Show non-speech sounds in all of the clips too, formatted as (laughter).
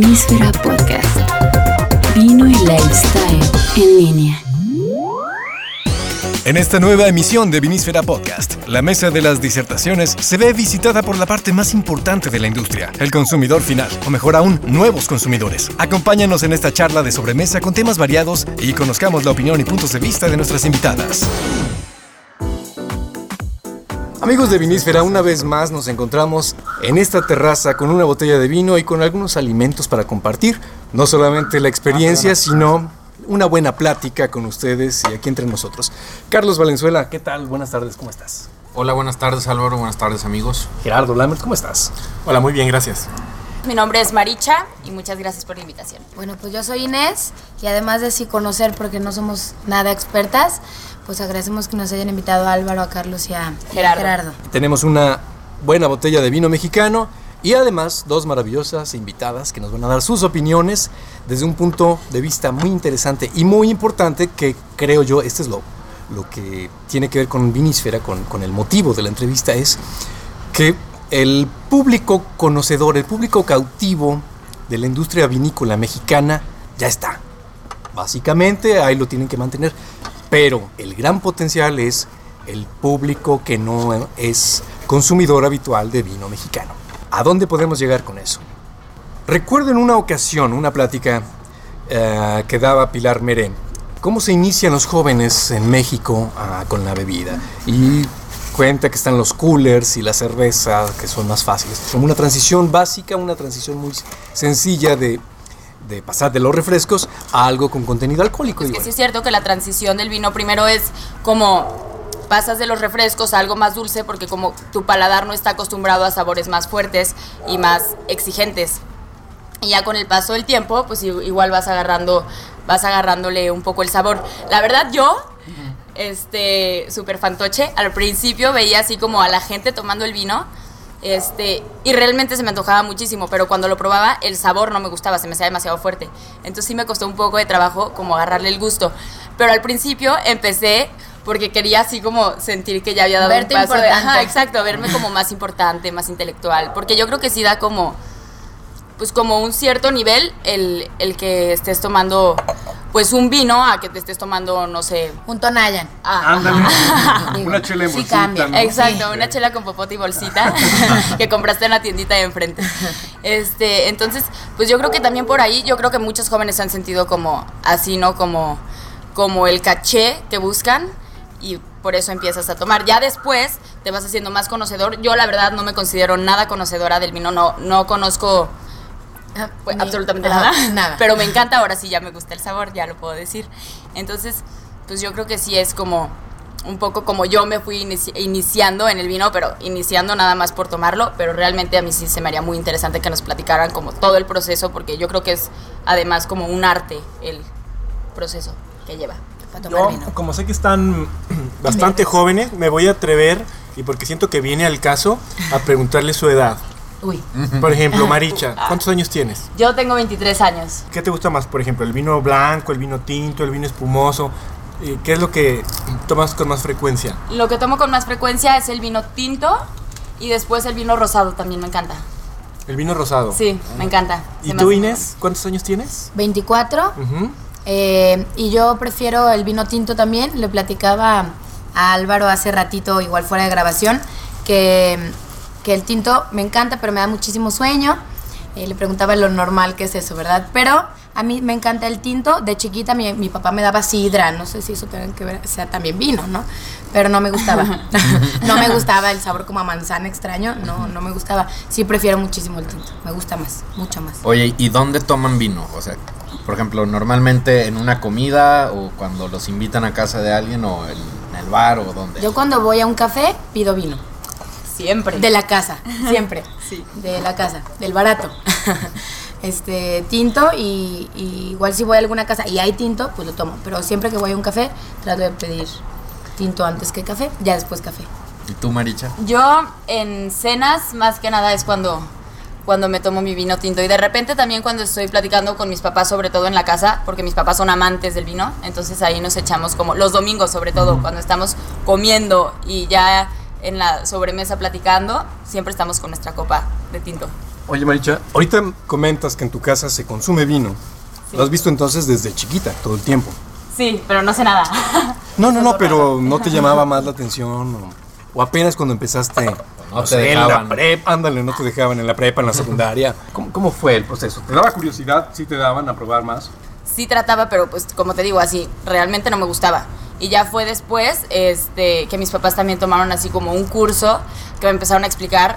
Vinísfera Podcast. Vino y lifestyle en línea. En esta nueva emisión de Vinísfera Podcast, la mesa de las disertaciones se ve visitada por la parte más importante de la industria, el consumidor final, o mejor aún, nuevos consumidores. Acompáñanos en esta charla de sobremesa con temas variados y conozcamos la opinión y puntos de vista de nuestras invitadas. Amigos de Vinísfera, una vez más nos encontramos en esta terraza con una botella de vino y con algunos alimentos para compartir. No solamente la experiencia, sino una buena plática con ustedes y aquí entre nosotros. Carlos Valenzuela, ¿qué tal? Buenas tardes, ¿cómo estás? Hola, buenas tardes Álvaro, buenas tardes amigos. Gerardo Lambert, ¿cómo estás? Hola, muy bien, gracias. Mi nombre es Maricha y muchas gracias por la invitación. Bueno, pues yo soy Inés y además de sí conocer porque no somos nada expertas, pues agradecemos que nos hayan invitado a Álvaro, a Carlos y a Gerardo. Gerardo. Tenemos una buena botella de vino mexicano y además dos maravillosas invitadas que nos van a dar sus opiniones desde un punto de vista muy interesante y muy importante que creo yo, este es lo, lo que tiene que ver con Vinísfera, con, con el motivo de la entrevista, es que el público conocedor, el público cautivo de la industria vinícola mexicana ya está. Básicamente ahí lo tienen que mantener. Pero el gran potencial es el público que no es consumidor habitual de vino mexicano. ¿A dónde podemos llegar con eso? Recuerdo en una ocasión una plática eh, que daba Pilar Meré, cómo se inician los jóvenes en México ah, con la bebida. Y cuenta que están los coolers y la cerveza, que son más fáciles. Como una transición básica, una transición muy sencilla de, de pasar de los refrescos a algo con contenido alcohólico. Es Y que bueno, sí es cierto que la transición del vino primero es como pasas de los refrescos a algo más dulce porque como tu paladar no está acostumbrado a sabores más fuertes y más exigentes. Y ya con el paso del tiempo, pues igual vas agarrando, vas agarrándole un poco el sabor. La verdad yo, este, súper fantoche, al principio veía así como a la gente tomando el vino, este, y realmente se me antojaba muchísimo, pero cuando lo probaba el sabor no me gustaba, se me hacía demasiado fuerte. Entonces sí me costó un poco de trabajo como agarrarle el gusto. Pero al principio empecé porque quería así como sentir que ya había dado Verte un paso de- ajá, exacto, verme como más importante, más intelectual, porque yo creo que sí da como pues como un cierto nivel el, el que estés tomando pues un vino a que te estés tomando, no sé, Un Tonayan. ah, (laughs) Digo, Una chela en sí bolsita, cambia. ¿no? Exacto, una chela con popote y bolsita (laughs) que compraste en la tiendita de enfrente. Este, entonces, pues yo creo que también por ahí, yo creo que muchos jóvenes se han sentido como así, ¿no? Como, como el caché que buscan y por eso empiezas a tomar. Ya después te vas haciendo más conocedor. Yo la verdad no me considero nada conocedora del vino, no, no conozco (laughs) pues, Ni- absolutamente ajá, nada. nada. Pero me encanta, ahora sí ya me gusta el sabor, ya lo puedo decir. Entonces, pues yo creo que sí es como un poco como yo me fui inici- iniciando en el vino, pero iniciando nada más por tomarlo, pero realmente a mí sí se me haría muy interesante que nos platicaran como todo el proceso, porque yo creo que es además como un arte el proceso que lleva. Para tomar Yo, vino. como sé que están (clears throat) bastante jóvenes, me voy a atrever, y porque siento que viene al caso, a preguntarle su edad. Uy. Por ejemplo, Maricha, (laughs) ¿cuántos años tienes? Yo tengo 23 años. ¿Qué te gusta más, por ejemplo, el vino blanco, el vino tinto, el vino espumoso? Eh, ¿Qué es lo que tomas con más frecuencia? Lo que tomo con más frecuencia es el vino tinto y después el vino rosado también me encanta. El vino rosado. Sí, me encanta. ¿Y Se tú, Inés, cuántos años tienes? 24. Ujú. eh, y yo prefiero el vino tinto también. Le platicaba a Álvaro hace ratito, igual fuera de grabación, que, que el tinto me encanta, pero me da muchísimo sueño. Eh, le preguntaba lo normal que es eso, ¿verdad? Pero a mí me encanta el tinto. De chiquita mi, mi papá me daba sidra. No sé si eso tenga que ver, sea también vino, ¿no? Pero no me gustaba. (laughs) (laughs) no me gustaba el sabor como a manzana extraño. No, no me gustaba. Sí prefiero muchísimo el tinto. Me gusta más, mucho más. Oye, ¿y dónde toman vino? O sea, por ejemplo, normalmente en una comida o cuando los invitan a casa de alguien o en, en el bar o donde. Yo cuando voy a un café pido vino. Siempre. De la casa, siempre. Sí. De la casa, del barato. (laughs) este, tinto y, y igual si voy a alguna casa y hay tinto, pues lo tomo. Pero siempre que voy a un café, trato de pedir tinto antes que café, ya después café. ¿Y tú, Maricha? Yo en cenas más que nada es cuando cuando me tomo mi vino tinto y de repente también cuando estoy platicando con mis papás sobre todo en la casa porque mis papás son amantes del vino entonces ahí nos echamos como los domingos sobre todo cuando estamos comiendo y ya en la sobremesa platicando siempre estamos con nuestra copa de tinto Oye, Maricha, ahorita comentas que en tu casa se consume vino. Lo has visto entonces desde chiquita, todo el tiempo. Sí, pero no sé nada. (laughs) No, no, no, (laughs) pero no te llamaba más la atención o, o apenas cuando empezaste No te sé, en la dejaban. prepa, ándale, no te dejaban en la prepa, en la secundaria. (laughs) ¿Cómo, cómo fue el proceso? ¿Te daba curiosidad? ¿Sí te daban a probar más? sí trataba, pero pues como te digo, así, realmente no me gustaba. Y ya fue después este, que mis papás también tomaron así como un curso que me empezaron a explicar,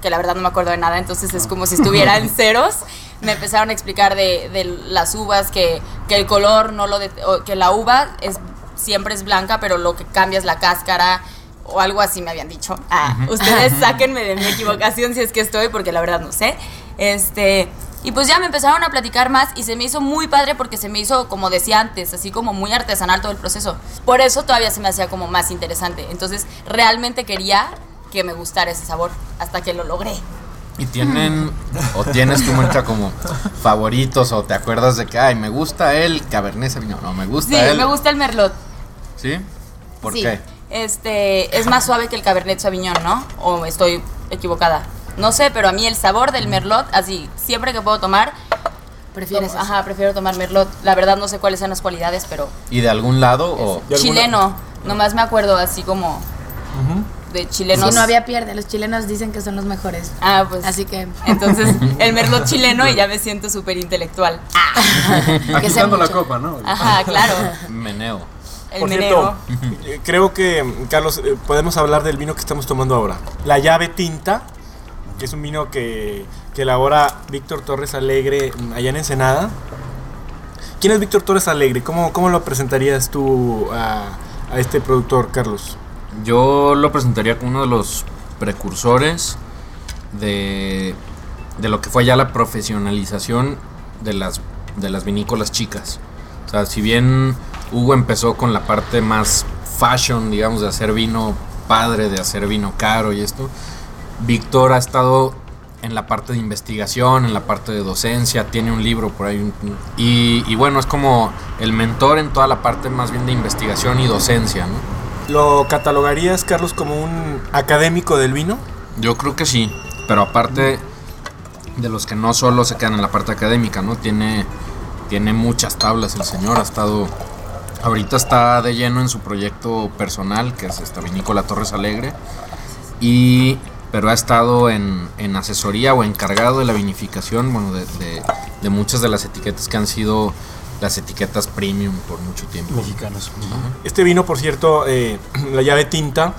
que la verdad no me acuerdo de nada, entonces es como si estuviera en (laughs) ceros. Me empezaron a explicar de, de las uvas, que, que el color no lo... de- que la uva es, siempre es blanca, pero lo que cambia es la cáscara o algo así me habían dicho. Ah, ustedes sáquenme de mi equivocación si es que estoy, porque la verdad no sé. Este, y pues ya me empezaron a platicar más y se me hizo muy padre porque se me hizo, como decía antes, así como muy artesanal todo el proceso. Por eso todavía se me hacía como más interesante. Entonces, realmente quería que me gustara ese sabor hasta que lo logré. Y tienen, o tienes tú, Moncha, como favoritos, o te acuerdas de que, ay, me gusta el Cabernet Sauvignon, no, me gusta Sí, el... me gusta el merlot. ¿Sí? ¿Por Sí. qué? Este, es más suave que el Cabernet Sauvignon, ¿no? O estoy equivocada. No sé, pero a mí el sabor del merlot, así, siempre que puedo tomar, ¿Prefieres ajá, prefiero tomar merlot. La verdad no sé cuáles son las cualidades, pero ¿Y de algún lado o...? ¿De alguna- chileno, nomás me acuerdo así como de chilenos. Si no había pierde, los chilenos dicen que son los mejores. Ah, pues Así que entonces (laughs) el merlot chileno y ya me siento súper intelectual. (laughs) que sé Agitando la copa, ¿no? Ajá, claro. Meneo. El Por meneo. cierto, eh, creo que, Carlos, eh, podemos hablar del vino que estamos tomando ahora. La llave tinta, que es un vino que, que elabora Víctor Torres Alegre allá en Ensenada. ¿Quién es Víctor Torres Alegre? ¿Cómo, cómo lo presentarías tú a, a este productor, Carlos? Yo lo presentaría como uno de los precursores de, de lo que fue ya la profesionalización de las, de las vinícolas chicas. O sea, si bien Hugo empezó con la parte más fashion, digamos, de hacer vino padre, de hacer vino caro y esto, Víctor ha estado en la parte de investigación, en la parte de docencia, tiene un libro por ahí. y, y bueno, es como el mentor en toda la parte más bien de investigación y docencia, ¿no? ¿Lo catalogarías, Carlos, como un académico del vino? Yo creo que sí, pero aparte de los que no solo se quedan en la parte académica, ¿no? Tiene, tiene muchas tablas el señor, ha estado... Ahorita está de lleno en su proyecto personal, que es esta vinícola Torres Alegre, y, pero ha estado en, en asesoría o encargado de la vinificación, bueno, de, de- de muchas de las etiquetas que han sido las etiquetas premium por mucho tiempo. Mexicanos. Este vino, por cierto, eh, (clears throat) la llave tinta,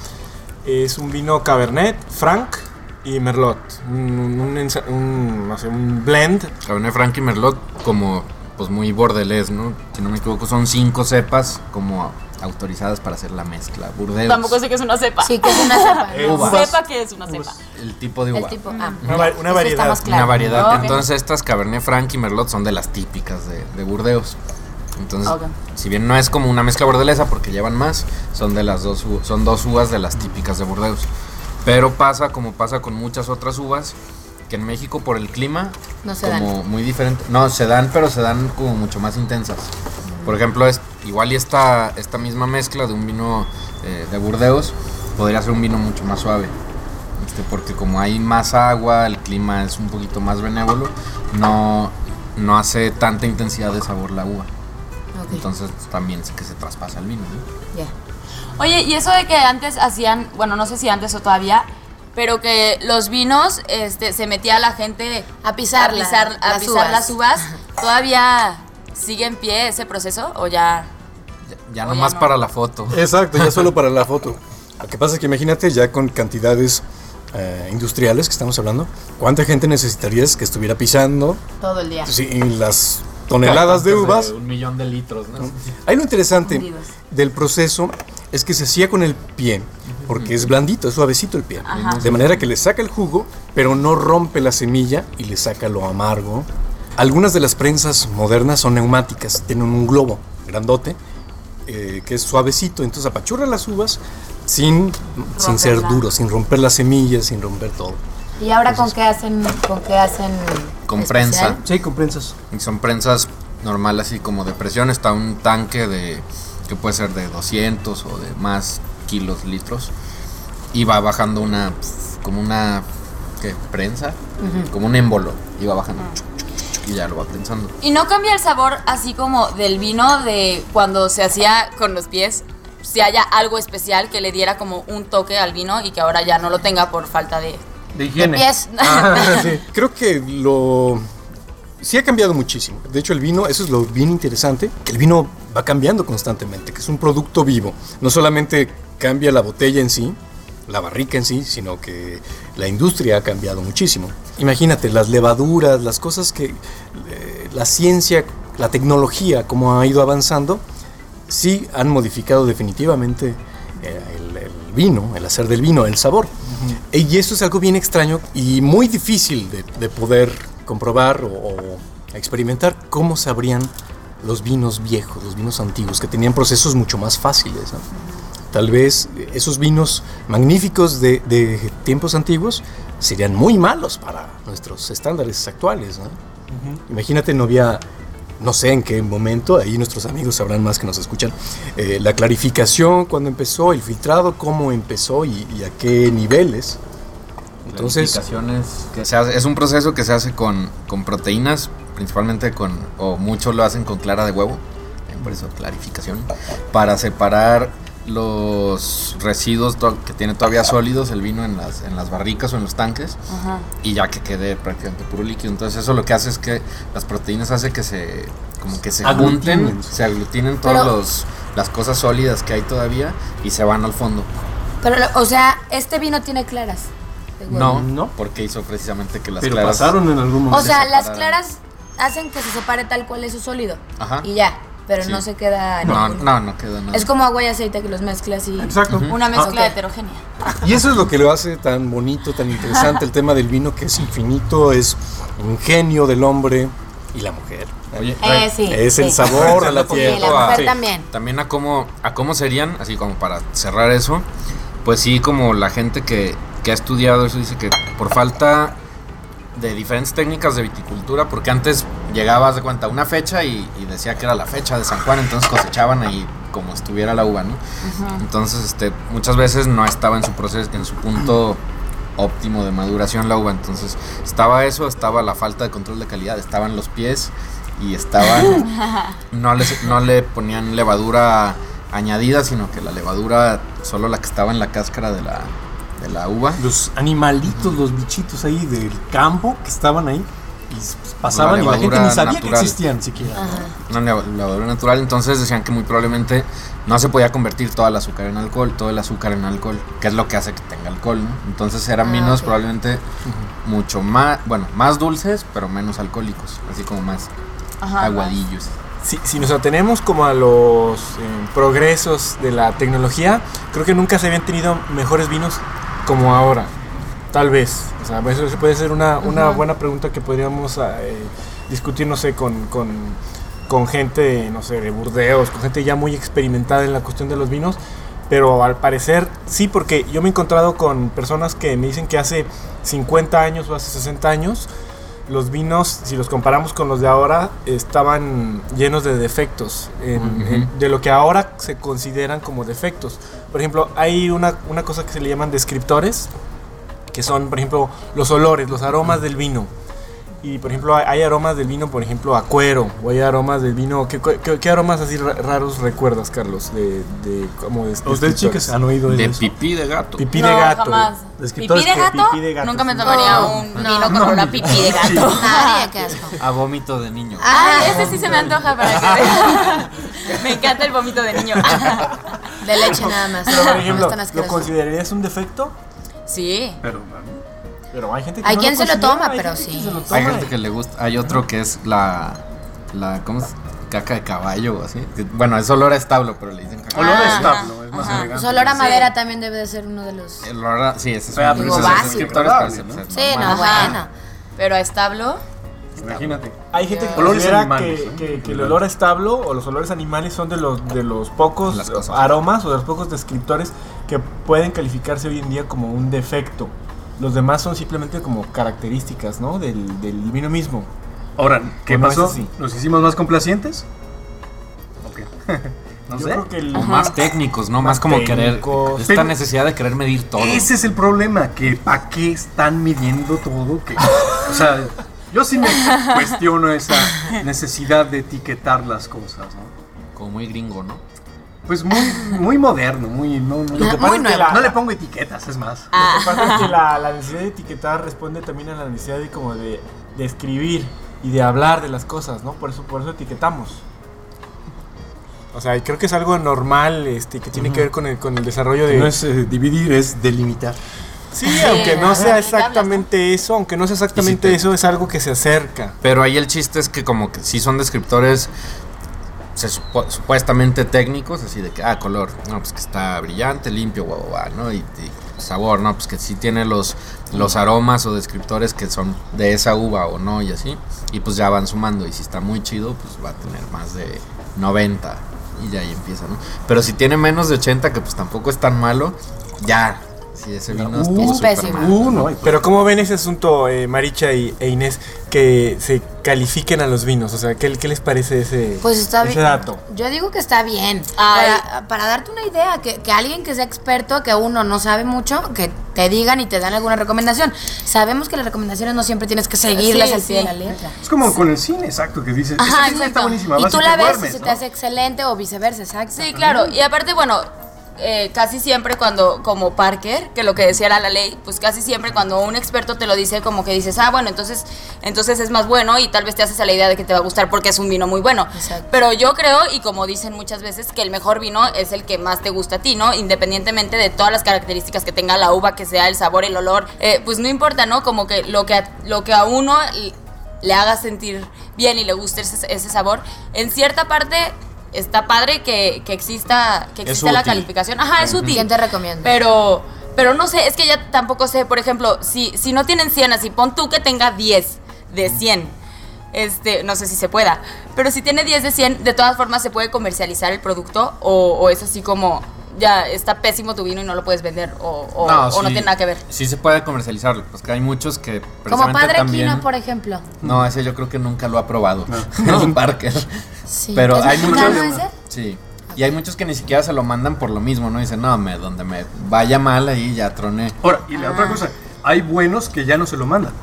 es un vino Cabernet, Franc y Merlot. Un, un un blend. Cabernet Franc y Merlot como pues muy bordelés, ¿no? Si no me equivoco son cinco cepas como autorizadas para hacer la mezcla. Burdeos. Tampoco sé que es una cepa. Sí, que es una cepa. (laughs) Uvas. Cepa que es una cepa. El tipo de El uva. tipo. Ah, Una, va- una variedad. claro. Una variedad. Entonces estas Cabernet Franc y Merlot son de las típicas de, de Burdeos. Entonces, Ok. si bien no es como una mezcla bordelesa porque llevan más, son de las dos son dos uvas de las típicas de Burdeos. Pero pasa como pasa con muchas otras uvas que en México por el clima No se como muy diferente. No, se dan, pero se dan como mucho más intensas. Por ejemplo, es, igual y esta, esta misma mezcla de un vino eh, de Burdeos podría ser un vino mucho más suave. Este, porque como hay más agua, el clima es un poquito más benévolo, no, no hace tanta intensidad de sabor la uva. Ok, Entonces también sé que se traspasa el vino. ¿no? ya. Oye, y eso de que antes hacían, bueno, no sé si antes o todavía, pero que los vinos, este, se metía la gente A pisar a la- pisar, a las pisar uvas. las uvas. ¿Todavía sigue en pie ese proceso o ya? Ya, Oye, nomás no. para la foto. Exacto, ya solo (laughs) para la foto. Lo que pasa es que imagínate ya con cantidades eh, industriales que estamos hablando, ¿cuánta gente necesitarías que estuviera pisando Todo el día. sí, las toneladas de uvas? Un millón de litros, ¿no? Ahí lo interesante Hundidos. del proceso es que se hacía con el pie, porque es blandito, es suavecito el pie. Ajá. De manera que le saca el jugo, pero no rompe la semilla y le saca lo amargo. Algunas de las prensas modernas son neumáticas, tienen un globo grandote eh, que es suavecito, entonces apachurra las uvas sin, sin ser duro, sin romper las semillas, sin romper todo. ¿Y ahora con qué hacen? ¿Con qué hacen? Con especial? prensa. Sí, con prensas. Y son prensas normales así como de presión. Está un tanque de que puede ser de 200 o de más kilos, litros. Y va bajando una como una ¿qué? prensa, como un émbolo, iba bajando chuc, chuc, chuc, chuc, y ya lo va prensando. Y no cambia el sabor así como del vino de cuando se hacía con los pies. Si haya algo especial que le diera como un toque al vino y que ahora ya no lo tenga por falta de, De de higiene. (laughs) Sí, Creo que lo. Sí ha cambiado muchísimo. De hecho, el vino, eso es lo bien interesante, que el vino va cambiando constantemente, que es un producto vivo. No solamente cambia la botella en sí, la barrica en sí, sino que la industria ha cambiado muchísimo. Imagínate, las levaduras, las cosas que eh, la ciencia, la tecnología, como ha ido avanzando, sí han modificado definitivamente eh, el, el vino, el hacer del vino, el sabor. Y eso es algo bien extraño y muy difícil de, de poder comprobar o, o experimentar cómo sabrían los vinos viejos, los vinos antiguos, que tenían procesos mucho más fáciles. ¿no? Tal vez esos vinos magníficos de, de tiempos antiguos serían muy malos para nuestros estándares actuales. ¿no? Imagínate, no había, no sé en qué momento, ahí nuestros amigos sabrán más que nos escuchan, eh, la clarificación, cuando empezó, el filtrado, cómo empezó y, y a qué niveles. Entonces, Clarificaciones que se hace- es un proceso que se hace con, con proteínas, principalmente con, o muchos lo hacen con clara de huevo, por eso clarificación, para separar los residuos que tiene todavía sólidos el vino en las, en las barricas o en los tanques Ajá. y ya que quede prácticamente puro líquido. Entonces eso lo que hace es que las proteínas hace que se como que se Aglutinen. junten, se aglutinen todas Pero- los- las cosas sólidas que hay todavía y se van al fondo. Pero, o sea, este vino tiene claras. No, No. porque hizo precisamente que las pero claras pasaron en algún momento. O sea, se las claras hacen que se separe tal cual es su sólido. Ajá. Y ya, pero Sí. no se queda. No, no, no queda nada. Es como agua y aceite que los mezclas y. Exacto. Una mezcla Ok. heterogénea. Y eso es lo que lo hace tan bonito, tan interesante el tema del vino, que es infinito, es un genio del hombre y la mujer. Oye, Eh, sí. es el sí. sabor de la tierra. la mujer Sí. también. también a cómo, a cómo serían, así como para cerrar eso, pues sí, como la gente que, que ha estudiado eso dice que por falta de diferentes técnicas de viticultura, porque antes llegabas de cuenta una fecha y, y decía que era la fecha de San Juan, entonces cosechaban ahí como estuviera la uva, ¿no? Entonces, este, muchas veces no estaba en su proceso, en su punto óptimo de maduración la uva, entonces estaba eso, estaba la falta de control de calidad, estaban los pies y estaban (laughs) no, les- no le ponían levadura añadida, sino que la levadura, solo la que estaba en la cáscara de la, de la uva. Los animalitos, los bichitos ahí del campo que estaban ahí pasaban y la gente levadura ni sabía natural. que existían siquiera. Una leva- levadura natural, entonces decían que muy probablemente no se podía convertir todo el azúcar en alcohol, todo el azúcar en alcohol, que es lo que hace que tenga alcohol, ¿no? Entonces eran Ah, vinos ok. probablemente mucho más, bueno, más dulces, pero menos alcohólicos, así como más Ajá. aguadillos. Si, si nos atenemos como a los eh, progresos de la tecnología, creo que nunca se habían tenido mejores vinos como ahora. Tal vez. O sea, eso puede ser una, una buena pregunta que podríamos eh, discutir, no sé, con, con, con gente, no sé, de Burdeos, con gente ya muy experimentada en la cuestión de los vinos. Pero al parecer sí, porque yo me he encontrado con personas que me dicen que hace 50 años o hace 60 años los vinos, si los comparamos con los de ahora, estaban llenos de defectos, en- Ujú. en- de lo que ahora se consideran como defectos. Por ejemplo, hay una, una cosa que se le llaman descriptores, que son, por ejemplo, los olores, los aromas del vino. Y, por ejemplo, hay, aromas del vino, por ejemplo, a cuero, o hay aromas del vino... ¿Qué, qué- qué aromas así ra- raros recuerdas, Carlos? De, de, como de ¿Ustedes descriptores? chicas han oído de De eso? pipí de gato. Pipí no, de gato. jamás. ¿Pipí de gato? pipí de gato, Nunca me tomaría No, un no. vino con olor a pipí de (laughs) gato. Nadie, qué asco. A vómito de niño. Ay, ese sí se me antoja para que. (laughs) Me encanta el vómito de niño. De leche nada más. Pero, por No ejemplo, ¿lo considerarías un defecto? Sí. Pero, Pero hay gente que Hay no quien se lo toma, hay pero sí. Hay gente que le gusta. Hay otro que es la. la ¿Cómo es? Caca de caballo o así. Bueno, es olor a establo, pero le dicen caca. olor a establo, es más ajá. elegante. Pues olor a Sí. madera también debe de ser uno de los. El olor a- Sí, ese es un- pero ese es básico. descriptores, pero Agradable, es- es Sí, no, bueno. Pero a establo. Imagínate. Hay gente que Olores considera animales, que, ¿no? que- que el olor a establo o los olores animales son de los, de los pocos aromas o de los pocos descriptores que pueden calificarse hoy en día como un defecto. Los demás son simplemente como características, ¿no? Del, del vino mismo. Ahora, ¿qué ¿O no pasó? ¿Nos hicimos más complacientes? Ok. (laughs) No Yo sé. creo que el O más técnicos, ¿no? Más, Más como técnicos. querer. Esta Pero- necesidad de querer medir todo. Ese es el problema, que ¿para qué están midiendo todo? Que, o sea, yo sí me cuestiono esa necesidad de etiquetar las cosas, ¿no? Como muy gringo, ¿no? Pues muy, muy moderno, muy... No, no, Muy no- nuevo. no le pongo etiquetas, es más. Lo que pasa es que la, la necesidad de etiquetar responde también a la necesidad de como de, de escribir y de hablar de las cosas, ¿no? Por eso, por eso etiquetamos. O sea, creo que es algo normal, este, que tiene que ver con el, con el desarrollo de... No es eh, dividir, es delimitar. Sí, aunque no sea exactamente eso, aunque no sea exactamente te- eso, es algo que se acerca. Pero ahí el chiste es que como que sí son descriptores se supuestamente técnicos, así de que, ah, color, no, pues que está brillante, limpio, guau, guau, guau, ¿no? Y, y sabor, ¿no? Pues que sí tiene los, los aromas o descriptores que son de esa uva o no, y así. Y pues ya van sumando, y si está muy chido, pues va a tener más de 90, y ya ahí empieza, ¿no? Pero si tiene menos de 80, que pues tampoco es tan malo, ya, si ese vino estuvo Es pésimo. Uh, no, hay- Pero ¿cómo ven ese asunto, eh, Maricha y, e Inés, que se califiquen a los vinos? O sea, ¿qué, qué les parece ese, Pues está ese bien. dato? Yo digo que está bien. Para, para darte una idea, que, que alguien que sea experto, que uno no sabe mucho, que te digan y te dan alguna recomendación. Sabemos que las recomendaciones no siempre tienes que seguirlas Sí, al pie sí. de la letra. Es como con el cine, exacto, que dices, Ajá, película está exacto. buenísima, Y tú la ves duermes, y se ¿no? te hace excelente o viceversa, exacto. Sí, claro. Y aparte, bueno, eh, casi siempre cuando, como Parker, que lo que decía era la ley, pues casi siempre cuando un experto te lo dice, como que dices, ah, bueno, entonces, entonces es más bueno y tal vez te haces a la idea de que te va a gustar porque es un vino muy bueno. Exacto. Pero yo creo, y como dicen muchas veces, que el mejor vino es el que más te gusta a ti, ¿no? Independientemente de todas las características que tenga la uva, que sea el sabor, el olor, eh, pues no importa, ¿no? Como que lo que a, lo que a uno le haga sentir bien y le guste ese, ese sabor, en cierta parte está padre que, que exista, que exista la calificación. Ajá, es útil. ¿Quién te recomienda? Pero, pero no sé, es que ya tampoco sé, por ejemplo, si, si no tienen 100, así pon tú que tenga 10 de 100. Este, no sé si se pueda. Pero si tiene 10 de 100, de todas formas se puede comercializar el producto o, o es así como ya está pésimo tu vino y no lo puedes vender o, o- o no, tiene nada que ver. Sí se puede comercializar, pues que hay muchos que Como Padre también... Quino, por ejemplo. No, ese yo creo que nunca lo ha probado. No, (laughs) (laughs) Parker. Sí. Pero ¿Es hay muchos. ese? Sí. Y hay muchos que ni siquiera se lo mandan por lo mismo, ¿no? Dicen, no, me, donde me vaya mal ahí ya troné. Ahora, y la otra cosa, hay buenos que ya no se lo mandan.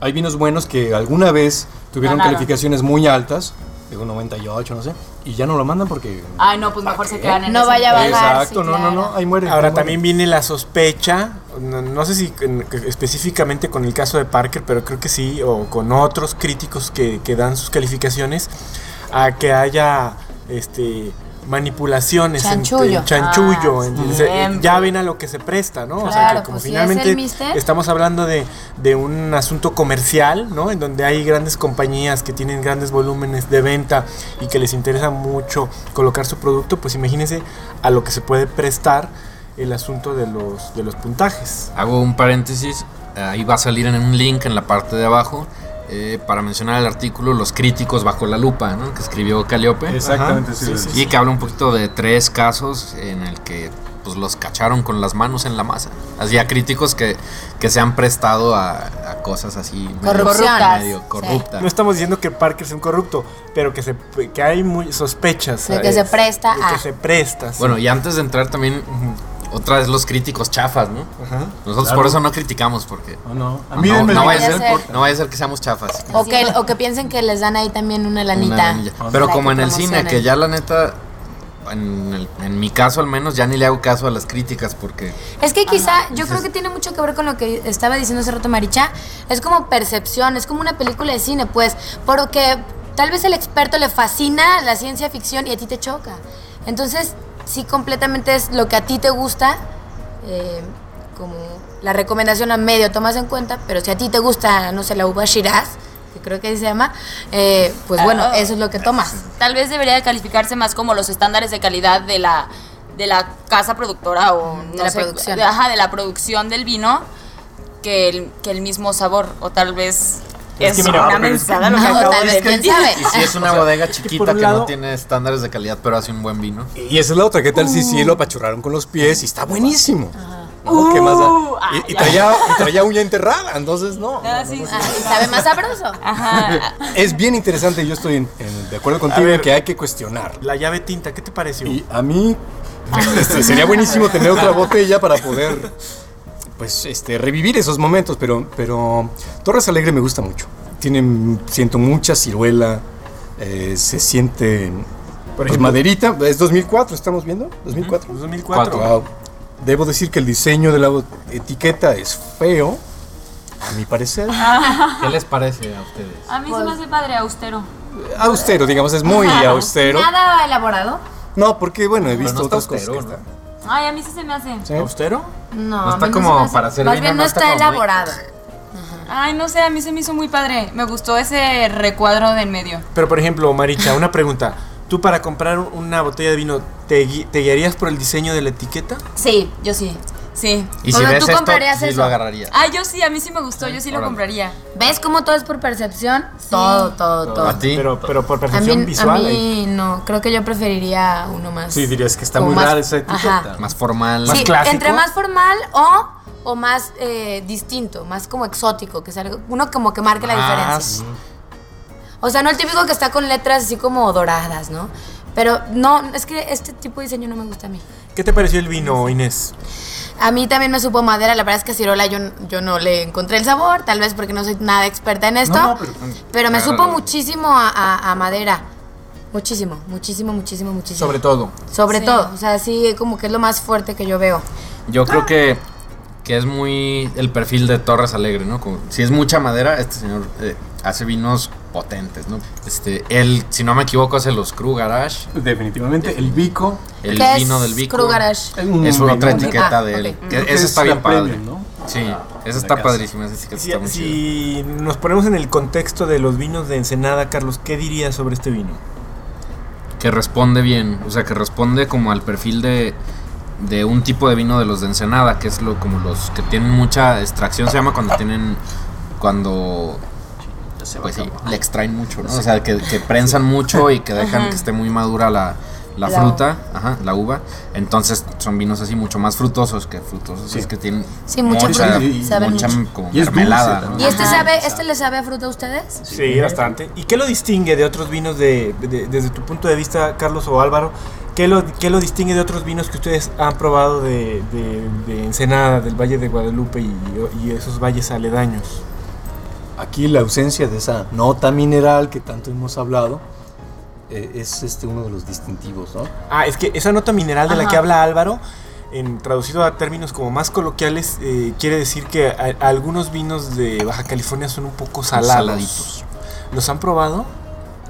Hay vinos buenos que alguna vez tuvieron Ganaron. calificaciones muy altas, digo 98, no sé, y ya no lo mandan porque... Ay, no, pues mejor se quedan en No ese vaya a bajar. Exacto, sí, no, no, no, ahí muere. Ahora ahí muere. también viene la sospecha, no, no sé si en- específicamente con el caso de Parker, pero creo que sí, o con otros críticos que, que dan sus calificaciones, a que haya este manipulaciones, en- Chanchullo. en chanchullo, Ah, en- ya ven a lo que se presta, ¿no? o sea que como pues, si es finalmente estamos hablando de, de un asunto comercial, ¿no? En donde hay grandes compañías que tienen grandes volúmenes de venta y que les interesa mucho colocar su producto, pues imagínense a lo que se puede prestar el asunto de los, de los puntajes. Hago un paréntesis, ahí va a salir en un link en la parte de abajo eh, para mencionar el artículo Los críticos bajo la lupa, ¿no? Que escribió Caliope. Exactamente, Ajá, sí, sí, sí, sí. Y que habla un poquito de tres casos en el que pues los cacharon con las manos en la masa. Así a críticos que, que se han prestado a, a cosas así medio- Corrupción. medio Sí. corruptas. No estamos diciendo que Parker sea un corrupto, pero que, se, que hay muy sospechas. De que se presta de a- que se presta. sí. Bueno, y antes de entrar también, otra vez los críticos chafas, ¿no? Ajá. Nosotros Claro. por eso no criticamos, porque No, no, a no, mí no vaya ser, ser. no vaya a ser que seamos chafas. O que, o que piensen que les dan ahí también una lanita. Una. Pero como en el cine, que ya la neta, en, el- en mi caso al menos, ya ni le hago caso a las críticas porque Es que quizá, yo creo que tiene mucho que ver con lo que estaba diciendo hace rato Maricha. Es como percepción, es como una película de cine, pues. Porque tal vez el experto le fascina la ciencia ficción y a ti te choca. Entonces, sí, completamente es lo que a ti te gusta, eh, como la recomendación a medio tomas en cuenta, pero si a ti te gusta, no sé, la uva Shiraz, que creo que se llama, eh, pues bueno, Ah. eso es lo que tomas. Tal vez debería de calificarse más como los estándares de calidad de la de la casa productora o De no la sé, producción. de- ajá, de la producción del vino que el, que el mismo sabor o tal vez Es es, que mira, una pero es que- mensada lo que No, acabo tal de vez, quién decir. Y si es (laughs) una bodega chiquita por un que lado- no tiene estándares de calidad, pero hace un buen vino. Y esa es la otra, ¿qué tal si sí lo apachurraron con los pies y está buenísimo? ¿no? ¿Qué más da? Uh, ah, Y, y traía, y traía uña enterrada, entonces no. Ah, no, sí, no, sí. Ah, y sabe más sabroso. Ajá. (laughs) Es bien interesante y yo estoy en- en- de acuerdo contigo ver. en que hay que cuestionar. La llave tinta, ¿qué te pareció? Y a mí (laughs) este, sería buenísimo tener otra botella para poder pues este revivir esos momentos, pero pero Torres Alegre me gusta mucho. Tiene siento mucha ciruela, eh, se siente Por pues, maderita, es 2004, estamos viendo, 2004. 2004. Wow. Debo decir que el diseño de la etiqueta es feo, a mi parecer. (laughs) ¿Qué les parece a ustedes? A mí se me hace padre austero. Austero, digamos, es muy austero. Nada elaborado. No, porque bueno, he visto no otras cosas. austero, están- Ay, a mí sí se me hace. ¿sí? ¿Austero? No, No a está mí como se me hace- para hacer Más vino, bien no no está está como muy- elaborado. Ay, no sé, a mí se me hizo muy padre. Me gustó ese recuadro del medio. Pero por ejemplo, Maricha, una pregunta. ¿Tú para comprar una botella de vino te, gui- te guiarías por el diseño de la etiqueta? Sí, yo sí. Sí. Y O si sea, ves ¿tú esto, comprarías sí eso? lo agarraría. Ay, yo sí, a mí sí me gustó. Yo sí lo compraría. ¿Ves cómo todo es por percepción? Todo, todo, todo. ¿A ti? Pero, pero por A percepción mí, visual. a ahí. mí no, creo que yo preferiría uno más. Sí, dirías que está muy más- rara esa etiqueta. Ajá. Más formal. Más Sí, clásico. entre más formal o, o más eh, distinto, más como exótico, que sea algo- uno como que marque la Más- diferencia. O sea, no el típico que está con letras así como doradas, ¿no? Pero no, es que este tipo de diseño no me gusta a mí. ¿Qué te pareció el vino, Inés? A mí también me supo madera, la verdad es que a Cirola yo, yo no le encontré el sabor, tal vez porque no soy nada experta en esto, No, no, pero, pero- me Claro. supo muchísimo a, a- a madera. Muchísimo, muchísimo, muchísimo, muchísimo. Sobre todo. Sobre Sí. todo, o sea, sí, como que es lo más fuerte que yo veo. Yo creo que, que es muy el perfil de Torres Alegre, ¿no? Como, si es mucha madera, este señor eh, hace vinos potentes, ¿no? Este, él, si no me equivoco, hace los Cru Garage, Definitivamente, el bico el ¿Qué vino es del Bico. Crew Garage? un Es otra vino- etiqueta Ah, de él. ok. que Creo que esa es está bien padre. premium, ¿no? Sí, esa La está casa. padrísima, esa etiqueta Si, está muy si nos ponemos en el contexto de los vinos de Ensenada, Carlos, ¿qué dirías sobre este vino? que responde bien, o sea, que responde como al perfil de, de un tipo de vino de los de Ensenada, que es lo como los que tienen mucha extracción, se llama cuando tienen, cuando, pues sí, le extraen mucho, ¿no? O sea, que, que prensan mucho y que dejan que esté muy madura la, la La fruta, ajá, la uva. Entonces son vinos así mucho más frutosos que frutosos, Sí. es que tienen Sí, mucha mucha, fruta. Saben mucha mucho. como Y dulce mermelada. ¿Y este sabe, este le sabe a fruta a ustedes? Sí, bastante. ¿Y qué lo distingue de otros vinos de, de- desde tu punto de vista, Carlos o Álvaro? ¿Qué lo, qué lo distingue de otros vinos que ustedes han probado de, de- de Ensenada, del Valle de Guadalupe y, y esos valles aledaños? Aquí la ausencia de esa nota mineral que tanto hemos hablado eh, es este uno de los distintivos, ¿no? Ah, es que esa nota mineral de la que habla Álvaro, en, traducido a términos como más coloquiales, eh, quiere decir que a- algunos vinos de Baja California son un poco salados. Saladitos. ¿Los han probado?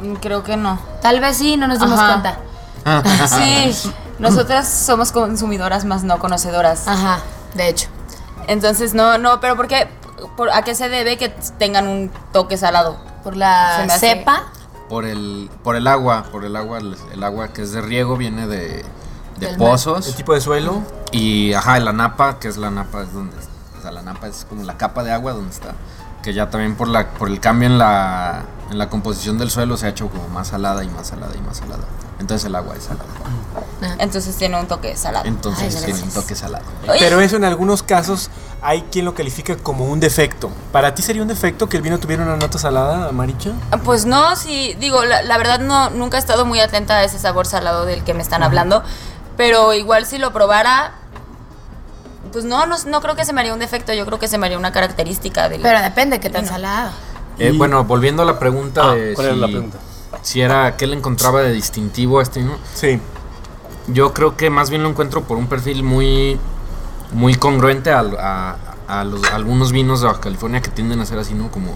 Mm, Creo que no. Tal vez sí, no nos dimos Ajá. cuenta. Sí, nosotras somos consumidoras más no conocedoras. Ajá, de hecho. Entonces, no, no, pero ¿por qué? Por, ¿A qué se debe que tengan un toque salado? Por la cepa. por el por el agua, por el agua, el, el agua que es de riego viene de, de pozos ¿El tipo de suelo? y ajá, la napa, que es la napa es donde o sea, la napa es como la capa de agua donde está, que ya también por la por el cambio en la en la composición del suelo se ha hecho como más salada y más salada y más salada. Entonces el agua es salada. Entonces tiene un toque salado. Entonces Ay, tiene un toque salado. Pero eso en algunos casos hay quien lo califica como un defecto. ¿Para ti sería un defecto que el vino tuviera una nota salada, Maricha? Pues no, sí, digo, la, la verdad no, nunca he estado muy atenta a ese sabor salado del que me están hablando, pero igual si lo probara, pues no, no, no creo que se me haría un defecto, yo creo que se me haría una característica del... Pero depende qué tan salado. Eh, bueno, volviendo a la pregunta Ah, de ¿cuál si, era la pregunta? Si era qué le encontraba de distintivo a este vino. Sí. Yo creo que más bien lo encuentro por un perfil muy, muy congruente a, a los, a algunos vinos de Baja California que tienden a ser así, ¿no? Como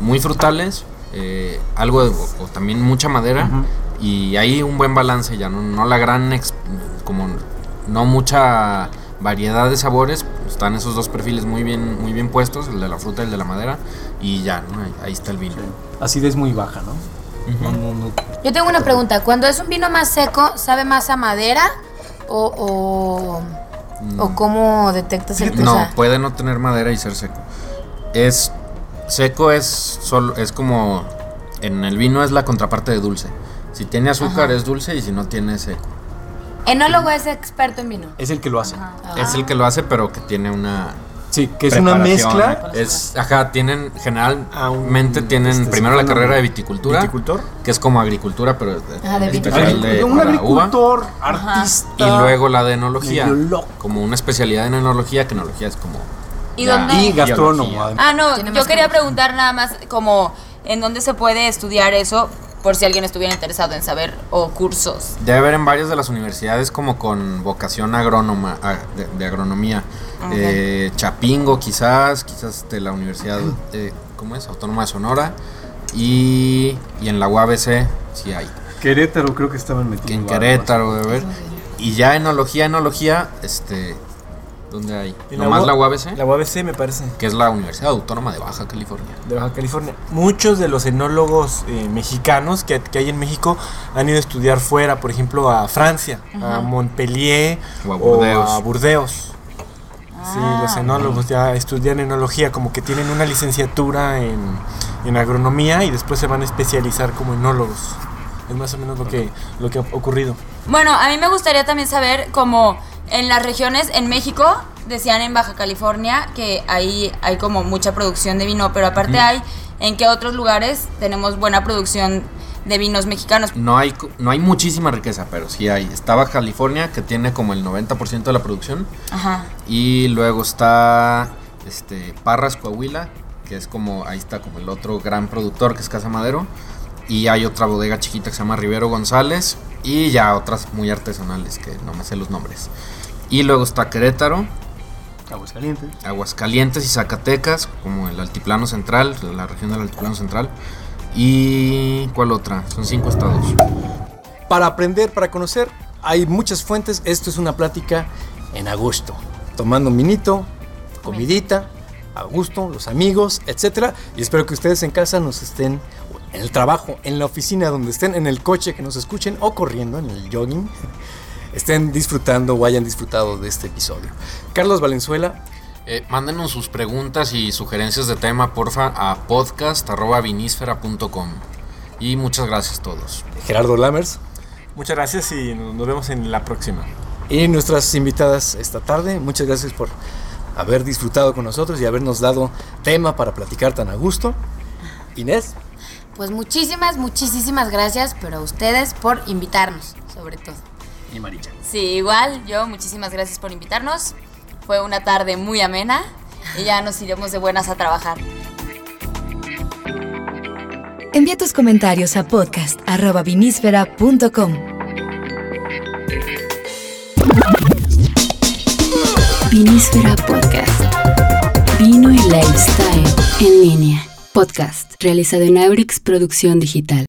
muy frutales, eh, algo de, o, o también mucha madera y hay un buen balance ya, ¿no? No la gran, como no mucha variedad de sabores, están esos dos perfiles muy bien, muy bien puestos, el de la fruta y el de la madera y ya, ¿no? Ahí, ahí está el vino. Acidez muy baja, ¿no? No, no, no. Yo tengo una pregunta. Cuando es un vino más seco, ¿sabe más a madera? ¿O, o, o cómo detectas el No, cosa? puede no tener madera y ser seco. Es seco es solo es como en el vino es la contraparte de dulce. Si tiene azúcar Ajá. es dulce y si no tiene es seco. Enólogo es experto en vino. Es el que lo hace. Es el que lo hace, pero que tiene una Sí, que es una mezcla. Es, ajá, tienen, generalmente un- tienen este, primero la carrera de viticultura, ¿Viticultor? que es como agricultura, pero es de- Ah, de especial viticultura. de- un uva. agricultor, artista. Y luego la de enología, como una especialidad en enología, que enología es como... ¿Y ya dónde? Y gastrónomo. Ah, no, yo quería preguntar nada más como en dónde se puede estudiar eso por si alguien estuviera interesado en saber o cursos. Debe haber en varias de las universidades como con vocación agrónoma, a- de, de agronomía. Eh, Chapingo quizás, quizás de la Universidad, (clears throat) eh, ¿cómo es? Autónoma de Sonora. Y, y en la UABC sí hay. Querétaro creo que estaban metidos. En Querétaro debe haber. Y ya enología, enología, este... ¿Dónde hay? Nomás U- la UABC, La UABC me parece, que es la Universidad Autónoma de Baja California. de Baja California. Muchos de los enólogos eh, mexicanos que, que hay en México han ido a estudiar fuera, por ejemplo, a Francia, a Montpellier O a Burdeos. a Burdeos. Sí, Ah. los enólogos ya estudian enología, como que tienen una licenciatura en, en agronomía y después se van a especializar como enólogos. Es más o menos lo que, lo que ha ocurrido. Bueno, a mí me gustaría también saber como en las regiones en México decían en Baja California que ahí hay como mucha producción de vino, pero aparte hay en qué otros lugares tenemos buena producción de vinos mexicanos. No hay, no hay muchísima riqueza, pero sí hay. Está Baja California, que tiene como el 90% de la producción. Ajá. Y luego está este, Parras, Coahuila, que es como, ahí está como el otro gran productor, que es Casa Madero. Y hay otra bodega chiquita que se llama Rivero González. Y ya otras muy artesanales, que no me sé los nombres. Y luego está Querétaro, Aguascalientes. Aguascalientes y Zacatecas, como el Altiplano Central, la región del Altiplano Central. Y ¿cuál otra? Son cinco estados. Para aprender, para conocer, hay muchas fuentes. Esto es una plática en agosto. Tomando un minito, comidita, a gusto, los amigos, etcétera. Y espero que ustedes en casa nos estén en el trabajo, en la oficina, donde estén, en el coche que nos escuchen o corriendo, en el jogging, estén disfrutando o hayan disfrutado de este episodio. Carlos Valenzuela, Eh, mándenos sus preguntas y sugerencias de tema, porfa, a podcast.vinísfera.com. Y muchas gracias a todos. Gerardo Lammers Muchas gracias y nos nos vemos en la próxima. y nuestras invitadas esta tarde. Muchas gracias por haber disfrutado con nosotros y habernos dado tema para platicar tan a gusto. Inés. Pues muchísimas, muchísimas gracias, pero a ustedes por invitarnos, sobre todo. Y Maricha. Sí, igual, yo muchísimas gracias por invitarnos. Fue una tarde muy amena y ya nos iremos de buenas a trabajar. Envía tus comentarios a podcast.vinísfera.com. Vinísfera Podcast. Vino y lifestyle en línea. Podcast realizado en Aurix Producción Digital.